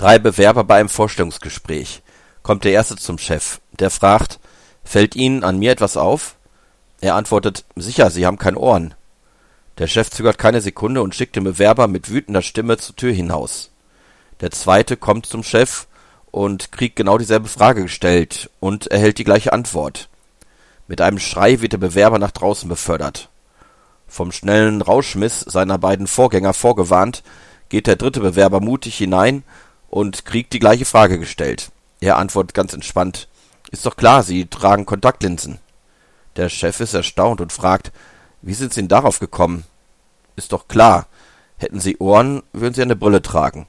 Drei Bewerber bei einem Vorstellungsgespräch. Kommt der erste zum Chef. Der fragt, fällt Ihnen an mir etwas auf? Er antwortet, sicher, Sie haben kein Ohren. Der Chef zögert keine Sekunde und schickt den Bewerber mit wütender Stimme zur Tür hinaus. Der zweite kommt zum Chef und kriegt genau dieselbe Frage gestellt und erhält die gleiche Antwort. Mit einem Schrei wird der Bewerber nach draußen befördert. Vom schnellen Rauschmiss seiner beiden Vorgänger vorgewarnt, geht der dritte Bewerber mutig hinein und kriegt die gleiche Frage gestellt. Er antwortet ganz entspannt, ist doch klar, Sie tragen Kontaktlinsen. Der Chef ist erstaunt und fragt, wie sind Sie denn darauf gekommen? Ist doch klar, hätten Sie Ohren, würden Sie eine Brille tragen.